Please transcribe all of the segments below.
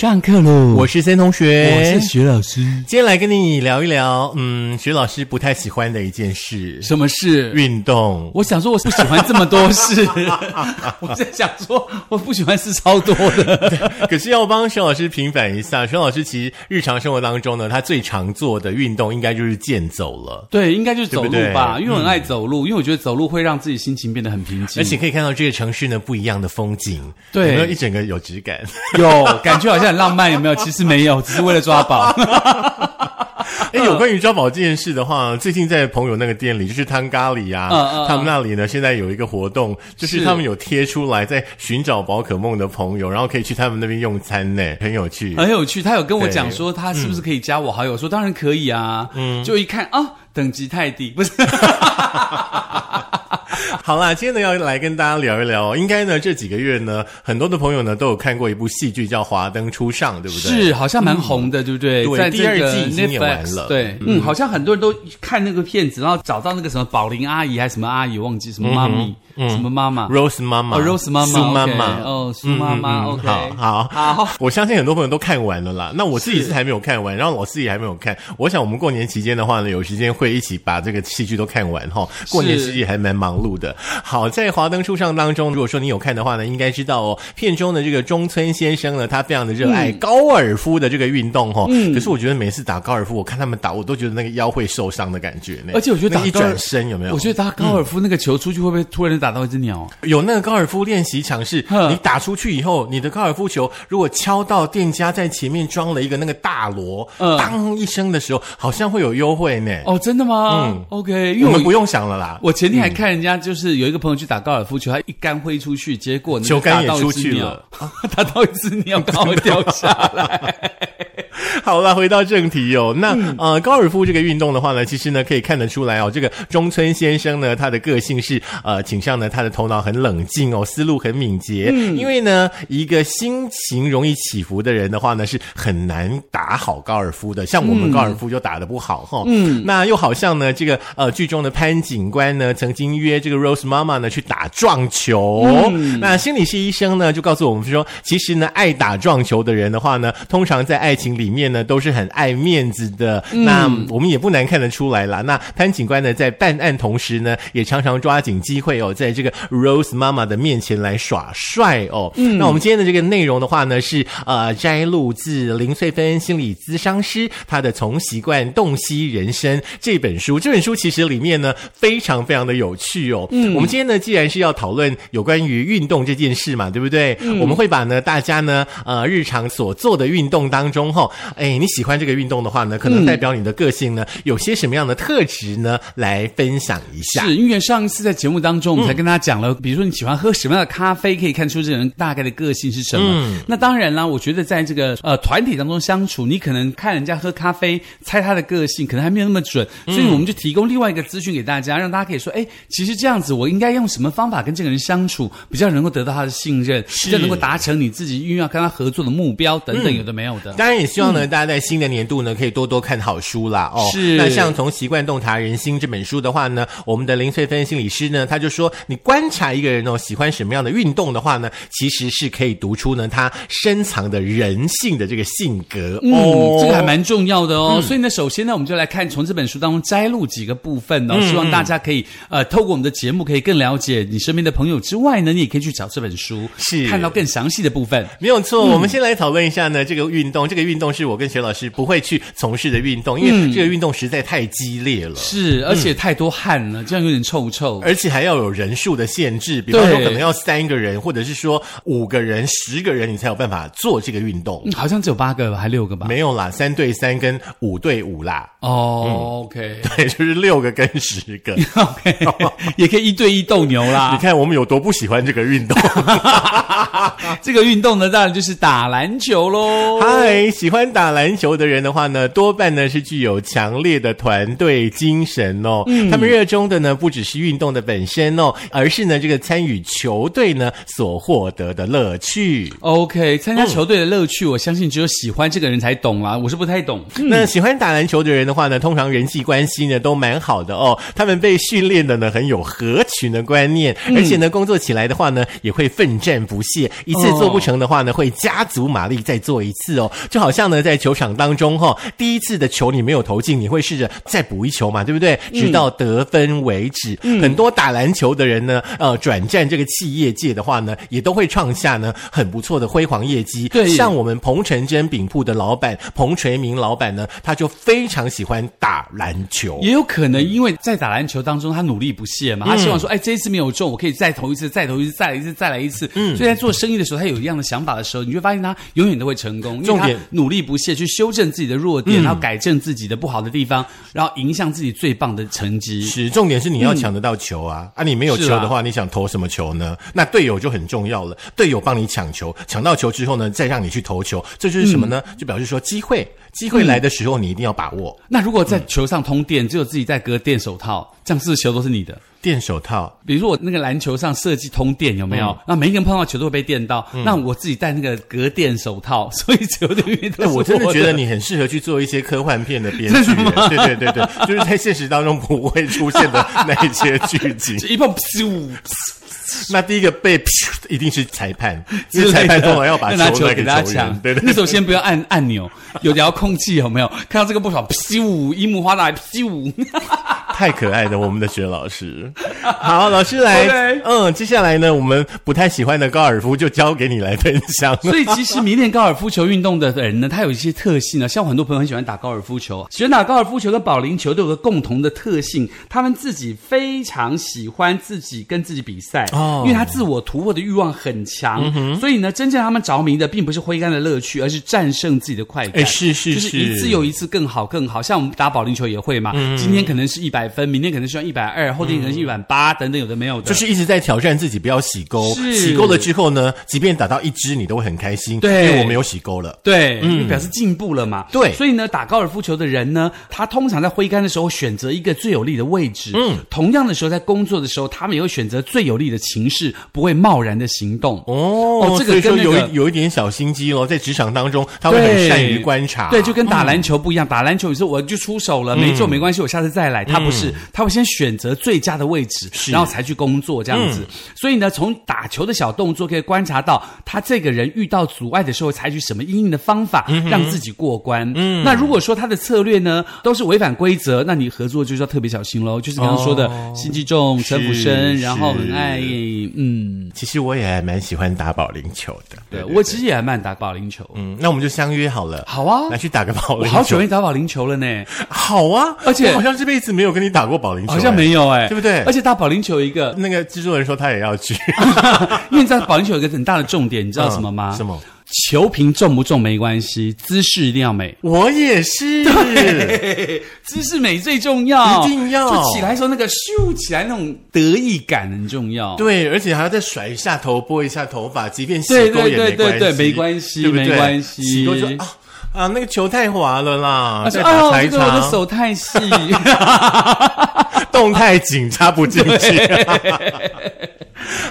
上课喽！我是森同学，我是徐老师。今天来跟你聊一聊，嗯，徐老师不太喜欢的一件事，什么事？运动。我想说，我不喜欢这么多事。我在想说，我不喜欢事超多的。可是要帮徐老师平反一下，徐老师其实日常生活当中呢，他最常做的运动应该就是健走了。对，应该就是走路吧，对对因为我很爱走路，因为我觉得走路会让自己心情变得很平静，而且可以看到这个城市呢不一样的风景，对有没有一整个有质感？有感 觉好像很浪漫，有没有？其实没有，只是为了抓宝。哎，有关于抓宝这件事的话，最近在朋友那个店里，就是汤咖喱啊，嗯嗯嗯他们那里呢现在有一个活动，就是是他们有贴出来在寻找宝可梦的朋友，然后可以去他们那边用餐呢，很有趣。很有趣，他有跟我对讲说，他是不是可以加我好友？我说当然可以啊。嗯，就一看啊，等级太低，不是。好啦，今天呢要来跟大家聊一聊，应该呢这几个月呢，很多的朋友呢都有看过一部戏剧叫《华灯初上》，对不对？是，好像蛮红的，对不对？对在这个第二季已经演完了对，嗯，好像很多人都看那个片子，然后找到那个什么宝林阿姨还是什么阿姨，忘记什么妈咪，什么妈妈。Rose 妈妈哦，Rose 妈妈苏妈 OK，妈，哦苏妈妈 OK 好好好，我相信很多朋友都看完了啦。那我自己是还没有看完，然后我自己还没有看。我想我们过年期间的话呢，有时间会一起把这个戏剧都看完哈。过年期间还蛮忙碌的。好，在《华灯初上》当中，如果说你有看的话呢，应该知道哦，片中的这个中村先生呢，他非常的热爱高尔夫的这个运动哈。嗯可是我觉得每次打高尔夫，我看他们打，我都觉得那个腰会受伤的感觉呢。而且我觉得打一转身有没有？我觉得打高尔夫那个球出去会不会突然就打到一只鸟？有那个高尔夫练习场是，你打出去以后，你的高尔夫球如果敲到店家在前面装了一个那个大锣，嗯当一声的时候，好像会有优惠呢。哦，真的吗？嗯。OK，因为我我们不用想了啦，我前天还看人家，就是有一个朋友去打高尔夫球，他一杆挥出去，结果那个球杆也打到一只出去鸟了，打到一只鸟刚好掉下来。好了，回到正题哦。那、嗯呃，高尔夫这个运动的话呢，其实呢可以看得出来哦，这个中村先生呢，他的个性是呃倾向呢，他的头脑很冷静哦，思路很敏捷。嗯，因为呢，一个心情容易起伏的人的话呢，是很难打好高尔夫的。像我们高尔夫就打得不好哈。嗯，那又好像呢，这个呃剧中的潘警官呢，曾经约这个 Rose 妈妈呢去打撞球。那心理系医生呢就告诉我们说，其实呢，爱打撞球的人的话呢，通常在爱情里面呢都是很爱面子的。那我们也不难看得出来啦。那潘警官呢，在办案同时呢，也常常抓紧机会哦，在这个 Rose 妈妈的面前来耍帅哦。那我们今天的这个内容的话呢，是呃摘录自林翠芬心理咨商师他的《从习惯洞悉人生》这本书。这本书其实里面呢，非常非常的有趣哦。嗯，我们今天呢，既然是要讨论有关于运动这件事嘛，对不对？我们会把呢大家呢呃日常所做的运动当中哈、哎，你喜欢这个运动的话呢，可能代表你的个性呢、有些什么样的特质呢，来分享一下。是因为上一次在节目当中，我们才跟大家讲了，比如说你喜欢喝什么样的咖啡，可以看出这个人大概的个性是什么。那当然啦，我觉得在这个呃团体当中相处，你可能看人家喝咖啡，猜他的个性，可能还没有那么准，所以我们就提供另外一个资讯给大家，让大家可以说，哎，其实这样子，我应该用什么方法跟这个人相处，比较能够得到他的信任，比较能够达成你自己因为要跟他合作的目标等等，有的没有的。当然也希望呢，大家在新的年度呢，可以多多看好书啦。哦，是那像从《习惯洞察人心》这本书的话呢，我们的林翠芬心理师呢，他就说，你观察一个人哦，喜欢什么样的运动的话呢，其实是可以读出呢他深藏的人性的这个性格。嗯，哦，这个还蛮重要的哦。所以呢，首先呢，我们就来看从这本书当中摘录几个部分哦，希望大家可以呃，透过我们的节目可以更了解你身边的朋友之外呢，你也可以去找这本书，是看到更详细的部分。没有错，我们先来讨论一下呢，这个运动，这个运动是我跟学老师不会去从事的运动，因为这个运动实在太激烈了。是，而且太多汗了，这样有点臭臭。而且还要有人数的限制，比方说可能要三个人，或者是说五个人、十个人，你才有办法做这个运动。嗯好像只有八个吧，还六个吧？没有啦，三对三跟五对五啦，哦，OK 对，就是六个跟十个。OK，也可以一对一斗牛啦你。看我们有多不喜欢这个运动。这个运动呢，当然就是打篮球喽。嗨，喜欢打打篮球的人的话呢，多半呢是具有强烈的团队精神哦。他们热衷的呢不只是运动的本身哦，而是呢这个参与球队呢所获得的乐趣。OK，参加球队的乐趣，我相信只有喜欢这个人才懂啦，我是不太懂。那喜欢打篮球的人的话呢，通常人际关系呢都蛮好的哦。他们被训练的呢很有合群的观念，而且呢工作起来的话呢也会奋战不懈，一次做不成的话呢会加足马力再做一次哦。就好像呢在球场当中哈、第一次的球你没有投进，你会试着再补一球嘛，对不对？直到得分为止。很多打篮球的人呢，呃，转战这个企业界的话呢，也都会创下呢很不错的辉煌业绩。对像我们彭城真饼铺的老板彭垂明老板呢，他就非常喜欢打篮球。也有可能因为在打篮球当中，他努力不懈嗯嘛，他希望说，哎，这一次没有中，我可以再投一次，再投一次，再来一次，再来一次。嗯，所以在做生意的时候，他有一样的想法的时候，你会发现他永远都会成功，因为他努力不懈去修正自己的弱点，然后改正自己的不好的地方，然后迎向自己最棒的成绩。是，重点是你要抢得到球啊！啊，你没有球的话，你想投什么球呢？那队友就很重要了，队友帮你抢球，抢到球之后呢，再让你去投球，这就是什么呢？就表示说机会，机会来的时候你一定要把握。那如果在球上通电，只有自己在隔电手套，这样是球都是你的？电手套，比如说我那个篮球上设计通电有没有？那每一个人碰到球都会被电到。那我自己戴那个隔电手套，所以球的永远都 我真的的觉得你很适合去做一些科幻片的编剧，对对对对，就是在现实当中不会出现的那一些剧情。一碰咻，那第一个被 一定是裁判，因之类的为裁判通常要把球拿给给大家球员抢。，对对那时候先不要按按钮，有遥控器有没有？看到这个不爽，咻，樱木花道来咻。太可爱的我们的雪老师。好，老师来嗯，接下来呢，我们不太喜欢的高尔夫就交给你来分享。所以其实迷恋高尔夫球运动的人呢，他有一些特性呢。像很多朋友很喜欢打高尔夫球，喜欢打高尔夫球跟保龄球都有个共同的特性，他们自己非常喜欢自己跟自己比赛，哦因为他自我突破的欲望很强，所以呢，真正他们着迷的并不是挥杆的乐趣，而是战胜自己的快感。哎是是就是是一次又一次更好更好。像我们打保龄球也会嘛，今天可能是一百分，明天可能需要一百二，后天可能是一百八，等等，有的没有的，就是一直在挑战自己，不要洗钩。洗钩了之后呢，即便打到一支，你都会很开心，对因为我没有洗钩了。对，嗯表示进步了嘛。对所以呢，打高尔夫球的人呢，他通常在挥杆的时候选择一个最有利的位置。嗯，同样的时候，在工作的时候，他们也会选择最有利的情势，不会贸然的行动。哦哦这个所以说有跟那个一有一点小心机咯，在职场当中，他会很善于观察。对，就跟打篮球不一样。打篮球有时候我就出手了，没中没关系，我下次再来。他不是，他会先选择最佳的位置，然后才去工作这样子。所以呢，从打球的小动作可以观察到，他这个人遇到阻碍的时候，采取什么应应的方法，让自己过关。那如果说他的策略呢都是违反规则，那你合作就是要特别小心喽。就是刚刚说的哦心机重、城府深，然后很爱嗯，其实我也还蛮喜欢打保龄球的。对我其实也还蛮打保龄球。嗯，那我们就相约好了。好啊来去打个保龄球。我好久没打保龄球了呢。好啊，而且我好像这辈子没有跟你打过保龄球，好像没有哎、对不对而且打保龄球一个，那个制作人说他也要去，因为你知道保龄球有一个很大的重点，你知道什么吗？嗯什么？球瓶重不重没关系，姿势一定要美。我也是，姿势美最重要，一定要就起来的时候那个咻起来那种得意感很重要。对，而且还要再甩一下头，拨一下头发，即便洗对钩也对对没关系，对对没关系对不对没关系洗钩就啊啊，那个球太滑了啦，他说：“再打哦，裁这个我的长，手太细。动太紧，插不进去。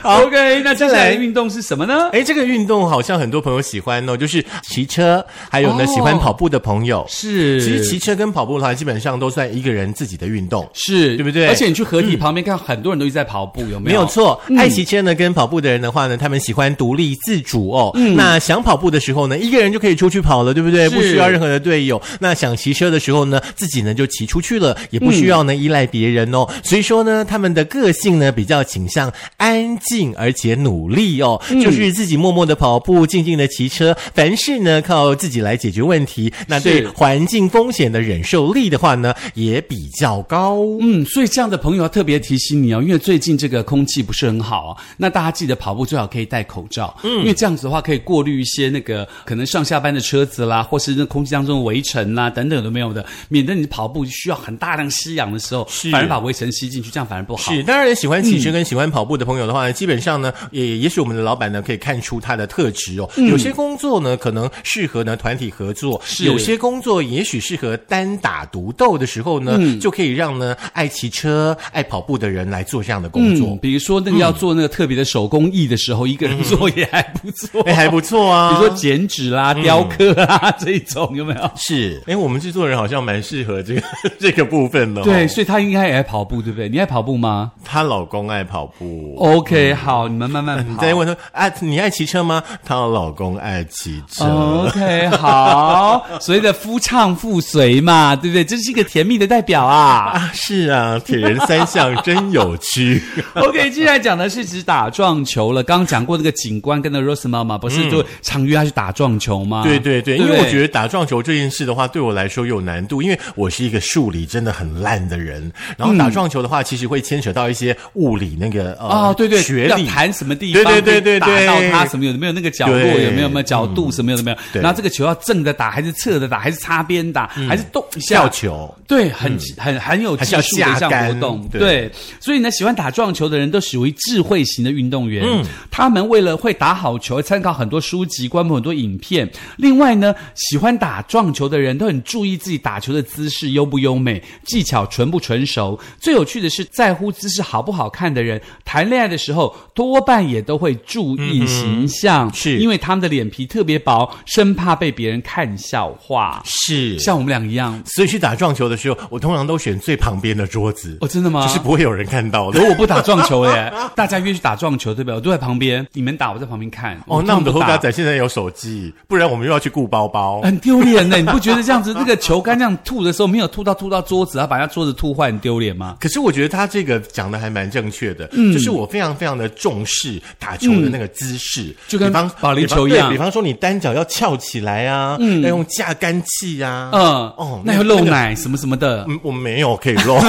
OK，那接下来的运动是什么呢？哎，这个运动好像很多朋友喜欢哦，就是骑车，还有呢、哦喜欢跑步的朋友。是，其实骑车跟跑步的话，基本上都算一个人自己的运动。是对不对而且你去河堤旁边看，很多人都一直在跑步，有没有？没有错，爱骑车呢跟跑步的人的话呢，他们喜欢独立自主哦。嗯那想跑步的时候呢，一个人就可以出去跑了，对不对？不需要任何的队友。那想骑车的时候呢，自己呢就骑出去了，也不需要呢、依赖别人哦。所以说呢，他们的个性呢比较倾向安静而且努力哦，嗯就是自己默默的跑步，静静的骑车，凡事呢靠自己来解决问题。那对环境风险的忍受力的话呢，也比较高。嗯，所以这样的朋友要特别提醒你哦，因为最近这个空气不是很好啊。那大家记得跑步最好可以戴口罩，嗯，因为这样子的话可以过滤一些那个可能上下班的车子啦，或是那空气当中的微尘啦等等有的没有的，免得你跑步需要很大量吸氧的时候，是反而把微尘吸进去，这样反而不好。是，当然喜欢骑车跟喜欢跑步的朋友的话基本上呢，也也许我们的老板呢可以看出他的特质哦。有些工作呢可能适合呢团体合作，是有些工作也许适合单打独斗的时候呢，就可以让呢爱骑车、爱跑步的人来做这样的工作嗯，。比如说那个要做那个特别的手工艺的时候，一个人做也还不错，哎，还不错啊。比如说剪纸啦、雕刻啊这一种，有没有？是，哎，我们制作人好像蛮适合这个 这个部分的、哦。对，，所以他应该也爱跑步，对不对？你爱跑步吗她老公爱跑步。？OK，好，你们慢慢跑。你 再问说，啊，你爱骑车吗？她老公爱骑车。OK，好，所谓的夫唱妇随嘛，对不对？这是一个甜蜜的代表啊。啊，是啊，铁人三项真有趣。OK，接下来讲的是指打撞球了。刚刚讲过那个警官跟那 Rose 妈妈，不是就常约他去打撞球吗？对对对，不因为我觉得打撞球这件事的话，对我来说有难度，因为我是一个数理真的很烂的人。然后打撞球的话，其实会牵扯到一些物理那个呃哦，对对，学历。要弹什么地方，对对对对对打到他什么有没有那个角落有没有有没有角度什么有没有？对然后这个球要正的打还是侧的打还是擦边打还是动一下跳？球，对，很、很很有技术的一项活动，对对，所以呢，喜欢打撞球的人都属于智慧型的运动员。嗯，他们为了会打好球，参考很多书籍，观摩很多影片。另外呢，喜欢打撞球的人都很注意自己打球的姿势优不优美，技巧纯不纯熟。最有趣的是，在乎姿势好不好看的人，谈恋爱的时候多半也都会注意形象，是因为他们的脸皮特别薄，生怕被别人看笑话。是像我们俩一样，所以去打撞球的时候，我通常都选最旁边的桌子，哦，真的吗？就是不会有人看到的可。我不打撞球耶，大家约去打撞球，对不对？我都在旁边，你们打，我在旁边看。哦，那我们的后嘎仔现在有手机，不然我们又要去顾包包。很丢脸呢，你不觉得这样子那个球杆这样吐的时候，没有吐到吐到桌子，然后把人家桌子吐坏，很丢脸吗？可是我觉得他这个讲的还蛮正确的，嗯就是我非常非常的重视打球的那个姿势，就跟比方保龄球一样对比方说你单脚要翘起来啊，要用架杆器啊，嗯，哦哦，那要那那个露奶什么什么的，嗯，我没有可以露，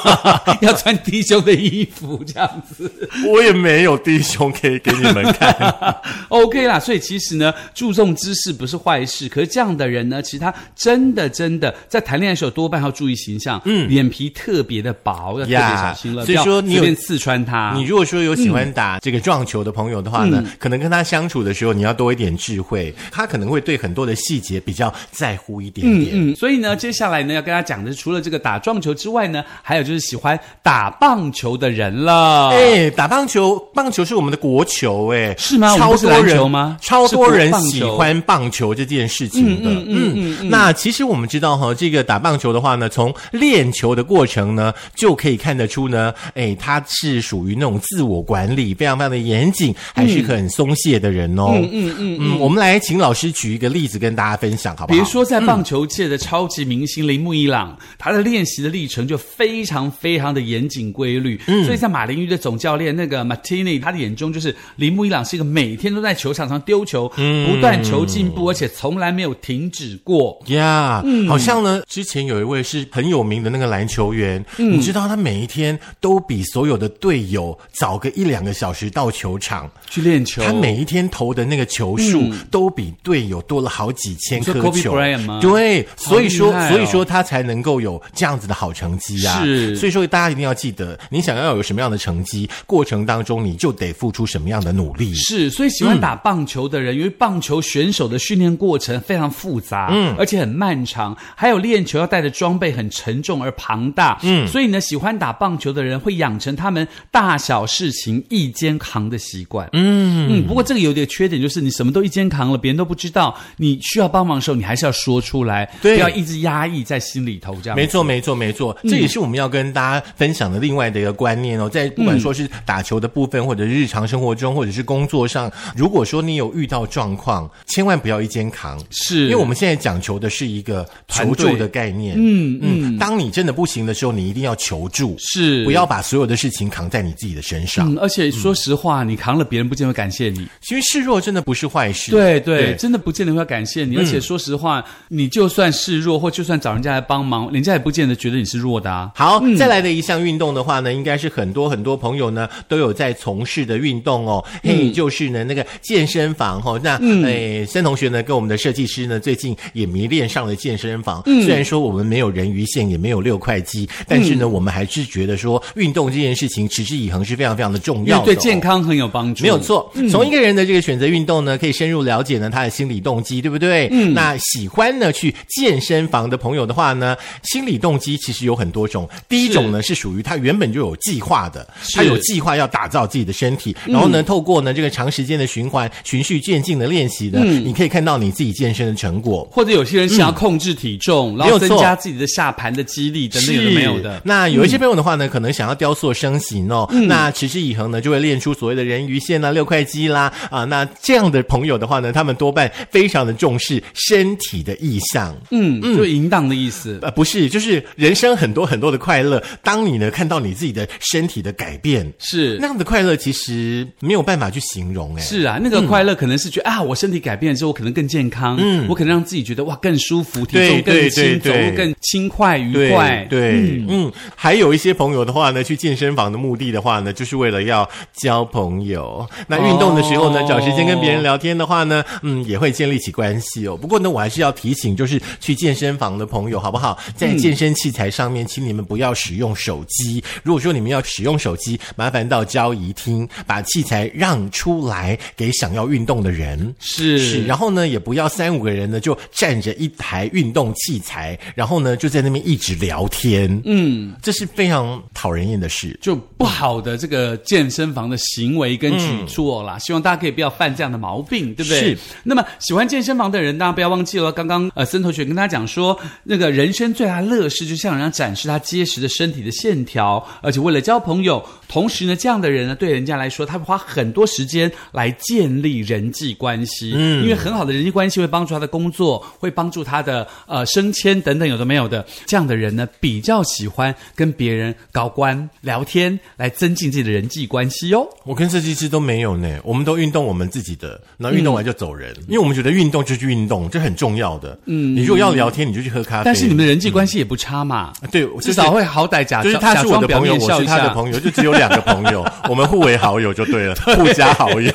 要穿低胸的衣服这样子。我也没有低胸可以给你们看。OK 啦，所以其实呢，注重姿势不是坏事。可是这样的人呢，其实他真的真的在谈恋爱的时候多半要注意形象，嗯，脸皮特别的薄，要特别小心了，所以说你有刺穿他。你如果说有喜欢打这个撞球的朋友的话呢，嗯可能跟他相处的时候，你要多一点智慧，他可能会对很多的细节比较在乎一点点。嗯，所以呢，接下来呢要跟他讲的，除了这个打撞球之外呢，还有就是喜欢打棒球的人了。哎，打棒球，棒球是我们的国球，哎，是吗超多人球吗超多人喜欢棒球这件事情的。嗯嗯嗯那其实我们知道哈，这个打棒球的话呢，从练球的过程呢，就可以看得出呢，哎，他是属于那种自我管理非常非常的严谨，还是很松懈的人哦。嗯嗯嗯嗯，我们来请老师举一个例子跟大家分享，好不好？比如说，在棒球界的超级明星铃木一朗，他的练习的历程就非常非常的严谨规律。嗯所以在马林鱼的总教练那个 Martini，他的眼中就是铃木一朗是一个每天都在球场上丢球，嗯不断求进步，而且从来没有停止过。呀好像呢，之前有一位是很有名的那个篮球员，你知道他每一天都比所有的队友早个一两个小时到球场，去练球，他每一天投的那个球数都比队友多了好几千颗球。对，所以说，所以说他才能够有这样子的好成绩啊。是。所以说大家一定要记得，你想要有什么样的成绩，过程当中你就得付出什么样的努力。是，所以喜欢打棒球的人，因为棒球选手的训练过程非常复杂，嗯，而且很漫长，还有练球要带的装备很沉重而庞大，嗯，所以呢，喜欢打棒球的人会养成他们大小事情一肩扛的习惯，嗯。嗯。不过这个有点缺点，就是你什么都一肩扛了，别人都不知道，你需要帮忙的时候，你还是要说出来，对。不要一直压抑在心里头，这样没错，没错，没错，这也是我们要跟大家分享的另外的一个观念哦。在不管说是打球的部分，或者是日常生活中，或者是工作上，如果说你有遇到状况，千万不要一肩扛，是。因为我们现在讲求的是一个求助的概念。嗯嗯，当你真的不行的时候，你一定要求助，是。不要把所有的事情扛在你自己的身上。嗯，而且说实话，你扛了，别人不见得会感谢你。其实示弱真的不是坏事。对对，对真的不见得会要感谢你。而且说实话，你就算示弱，或就算找人家来帮忙，人家也不见得觉得你是弱的啊。好，再来的一项运动的话呢，应该是很多很多朋友呢都有在从事的运动哦。嘿，就是呢那个健身房哈、哦。那诶，森同学呢跟我们的设计师呢最近也迷恋上了健身房。虽然说我们没有人鱼线，也没有六块肌，但是呢，我们还是觉得说运动这件事情持之以恒是非常非常的的重要对健。康很有帮助。没有错，从一个人的这个选择运动呢，可以深入了解呢他的心理动机，对不对？嗯，那喜欢呢去健身房的朋友的话呢，心理动机其实有很多种。第一种呢是属于他原本就有计划的，他有计划要打造自己的身体，然后呢，透过呢这个长时间的循环、循序渐进的练习呢，你可以看到你自己健身的成果。或者有些人想要控制体重，然后增加自己的下盘的肌力等等，有的没有的。那有一些朋友的话呢，可能想要雕塑身形哦，那持之以恒呢，就会练出所谓的人鱼线啦、六块肌啦啊。那这样的朋友的话呢，他们多半非常的重视身体的意向。嗯嗯，就淫荡的意思。呃，不是，就是人生很多很多的快乐。当你呢看到你自己的身体的改变，是那样的快乐，其实没有办法去形容。哎，是啊，那个快乐可能是觉得、啊，我身体改变了之后，我可能更健康，嗯，我可能让自己觉得哇更舒服，体重更轻，走路更轻快愉对快。对，嗯还有一些朋友的话呢，去健身房的目的的话呢，就是为了要交朋友。那运动的时候呢，哦找时间跟别人聊天的话呢，嗯，也会建立起关系哦。不过呢，我还是要提醒，就是去健身房的朋友，好不好？在健身器材上面，请你们不要使用手机。如果说你们要使用手机，麻烦到交谊厅把器材让出来给想要运动的人。是是，然后呢，也不要三五个人呢就站着一台运动器材，然后呢就在那边一直聊天，嗯，这是非常讨人厌的事。就不好的这个健身房的行为跟举措啦，希望大家可以不要犯这样的毛病，对不对？是。那么喜欢健身房的人，大家不要忘记了，刚刚呃森同学跟大家讲说，那个人生最大乐事，就向人家展示他结实的身体的线条，而且为了交朋友，同时呢，这样的人呢，对人家来说，他会花很多时间来建立人际关系，嗯，因为很好的人际关系会帮助他的工作，会帮助他的呃升迁等等，有的没有的，这样的人呢，比较喜欢跟别人搞官聊天，来增进自己的人际关系哦。我跟设计师都没有呢，我们都运动我们自己的，然后运动完就走人，因为我们觉得运动就去运动，这很重要的。嗯，你如果要聊天，你就去喝咖啡。但是你们的人际关系也不差嘛，对，至少会好歹假就是他是我的朋友，我是他的。朋友，就只有两个朋友，我们互为好友就对了，互加好友。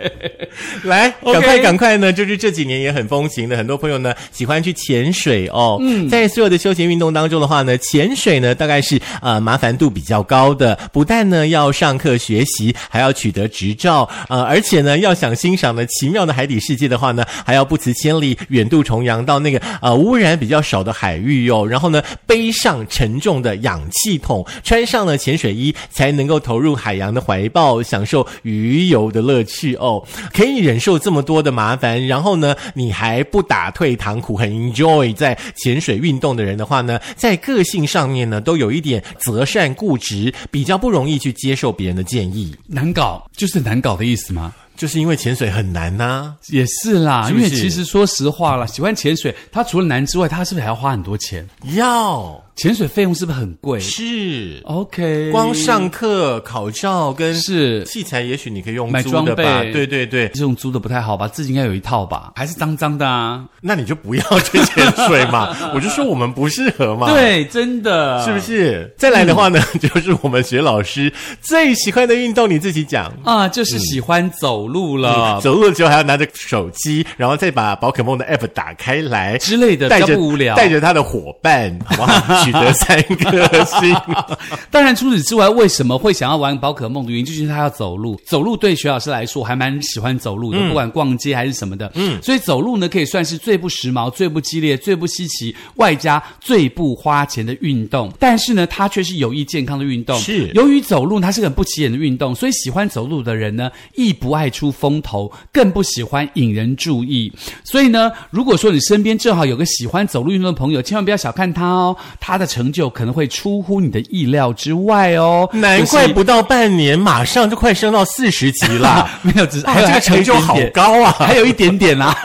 来，赶快赶快呢！就是这几年也很风行的，很多朋友呢喜欢去潜水哦。嗯，在所有的休闲运动当中的话呢，潜水呢大概是呃麻烦度比较高的，不但呢要上课学习，还要取得执照，呃，而且呢要想欣赏呢奇妙的海底世界的话呢，还要不辞千里远渡重洋到那个呃污染比较少的海域哟、然后呢背上沉重的氧气桶，穿上了潜水衣，才能够投入海洋的怀抱，享受鱼游的乐趣哦。可以忍受这么多的麻烦，然后呢，你还不打退堂鼓，很 enjoy 在潜水运动的人的话呢，在个性上面呢，都有一点择善固执，比较不容易去接受别人的建议，难搞就是难搞的意思吗？就是因为潜水很难呐、也是啦，是是因为其实说实话啦，喜欢潜水，它除了难之外，它是不是还要花很多钱？要潜水费用是不是很贵是。？OK，光上课、考照跟是器材，也许你可以用租买装的吧？备对对对，这种租的不太好吧？自己应该有一套吧？还是脏脏的啊？那你就不要去潜水嘛。我就说我们不适合嘛。。对，真的是不是？再来的话呢，就是我们学老师最喜欢的运动，你自己讲。啊？就是喜欢走路了。走路的时候还要拿着手机，然后再把宝可梦的 app 打开来之类的带着不无聊带着他的伙伴，好不好？取得三颗星。当然，除此之外，为什么会想要玩宝可梦的原因，就是他要走路。走路对徐老师来说，我还蛮喜欢走路的，不管逛街还是什么的。嗯，所以走路呢，可以算是最不时髦、最不激烈、最不稀奇，外加最不花钱的运动。但是呢，它却是有益健康的运动。是由于走路它是个很不起眼的运动，所以喜欢走路的人呢，亦不爱出风头，更不喜欢引人注意。所以呢，如果说你身边正好有个喜欢走路运动的朋友，千万不要小看他哦，他的成就可能会出乎你的意料之外哦。难怪不到半年，马上就快升到四十级了！没有，只是哇还有这个成就好高啊！还有一点点啦、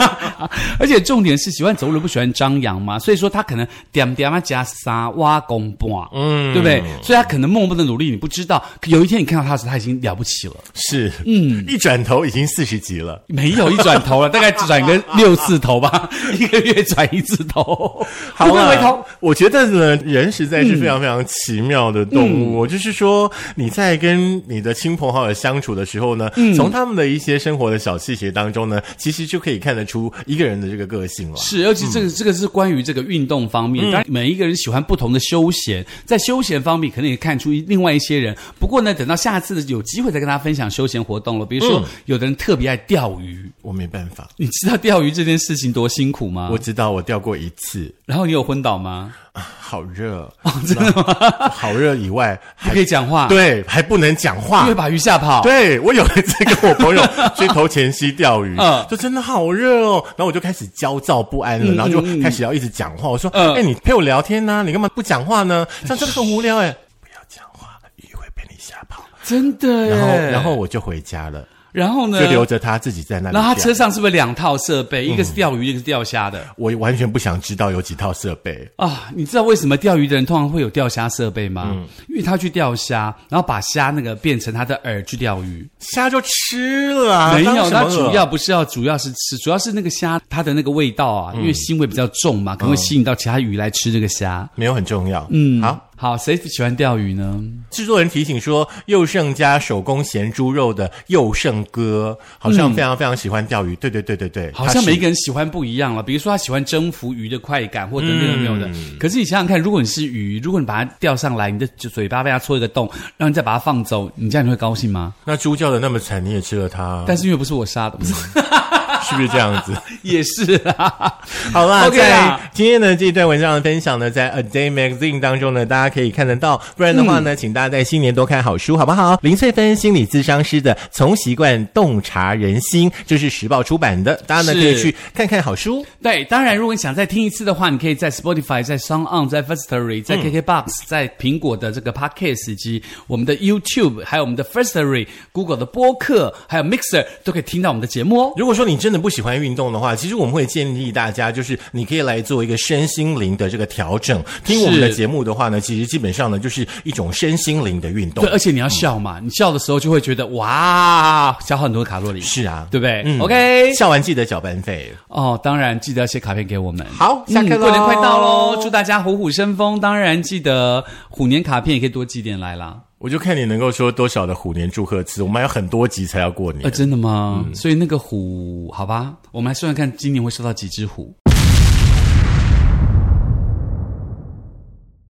而且重点是喜欢走路不喜欢张扬嘛，所以说他可能点点啊加沙挖公半，嗯，对不对？所以他可能默默的努力，你不知道，有一天你看到他时，他已经了不起了。是，嗯，一转头已经四十级了。没有一转头了，大概转个六次头吧，一个月转一次头，好不会回啊头。，我觉得呢，人实在是非常非常奇妙的动物。我就是说，你在跟你的亲朋好友相处的时候呢，从他们的一些生活的小细节当中呢，其实就可以看得出一一个人的这个个性了。是，尤其这个、这个是关于这个运动方面，当然每一个人喜欢不同的休闲，在休闲方面可能也看出另外一些人。不过呢，等到下次有机会再跟大家分享休闲活动了。比如说，有的人特别爱钓鱼，我没办法。你知道钓鱼这件事情多辛苦吗？我知道，我钓过一次。然后你有昏倒吗？好热哦，真的吗？好热以外，还可以讲话，对，还不能讲话，因为把鱼吓跑。对我有一次跟我朋友去头前溪钓鱼，嗯，就真的好热哦，然后我就开始焦躁不安了，然后就开始要一直讲话。我说：“哎，你陪我聊天呢？你干嘛不讲话呢？这样真的很无聊哎！不要讲话，鱼会被你吓跑。”真的，然后然后我就回家了。然后呢？就留着他自己在那里。然后他车上是不是两套设备？一个是钓鱼，一个是钓虾的。我完全不想知道有几套设备啊！你知道为什么钓鱼的人通常会有钓虾设备吗？因为他去钓虾，然后把虾那个变成他的饵去钓鱼，虾就吃了。没有，他主要不是要，主要是吃，主要是那个虾它的那个味道啊，因为腥味比较重嘛，可能会吸引到其他鱼来吃这个虾。没有很重要。嗯，好。好，谁喜欢钓鱼呢？制作人提醒说，佑胜家手工咸猪肉的佑胜哥好像非常非常喜欢钓鱼。对对对对对，好像每一个人喜欢不一样了。比如说，他喜欢征服鱼的快感，或者等等没有的。可是你想想看，如果你是鱼，如果你把它钓上来，你的嘴巴被它戳一个洞，然后你再把它放走，你这样你会高兴吗？那猪叫的那么惨，你也吃了它？但是因为不是我杀的，不是。不是这样子？也是啊。好啦，在今天的这一段文章的分享呢，在 A Day Magazine 当中呢，大家可以看得到。不然的话呢，请大家在新年多看好书，好不好？林翠芬心理咨商师的《从习惯洞察人心》，这是时报出版的，大家呢可以去看看好书。对，当然，如果你想再听一次的话，你可以在 Spotify、在 Song On、在 Firstory、在 KKBox、在苹果的这个 Podcast 以及我们的 YouTube，还有我们的 Firstory、Google 的播客，还有 Mixer 都可以听到我们的节目哦。如果说你真的不喜欢运动的话，其实我们会建议大家，就是你可以来做一个身心灵的这个调整。听我们的节目的话呢，其实基本上呢就是一种身心灵的运动。对，而且你要笑嘛，你笑的时候就会觉得哇，消耗很多卡路里。是啊，对不对？OK，笑完记得缴班费哦。当然记得写卡片给我们。好，下课过年快到喽，祝大家虎虎生风。当然记得虎年卡片也可以多寄点来啦。我就看你能够说多少的虎年祝贺词，我们还有很多集才要过年。呃，真的吗？所以那个虎，好吧，我们来算算看，今年会收到几只虎。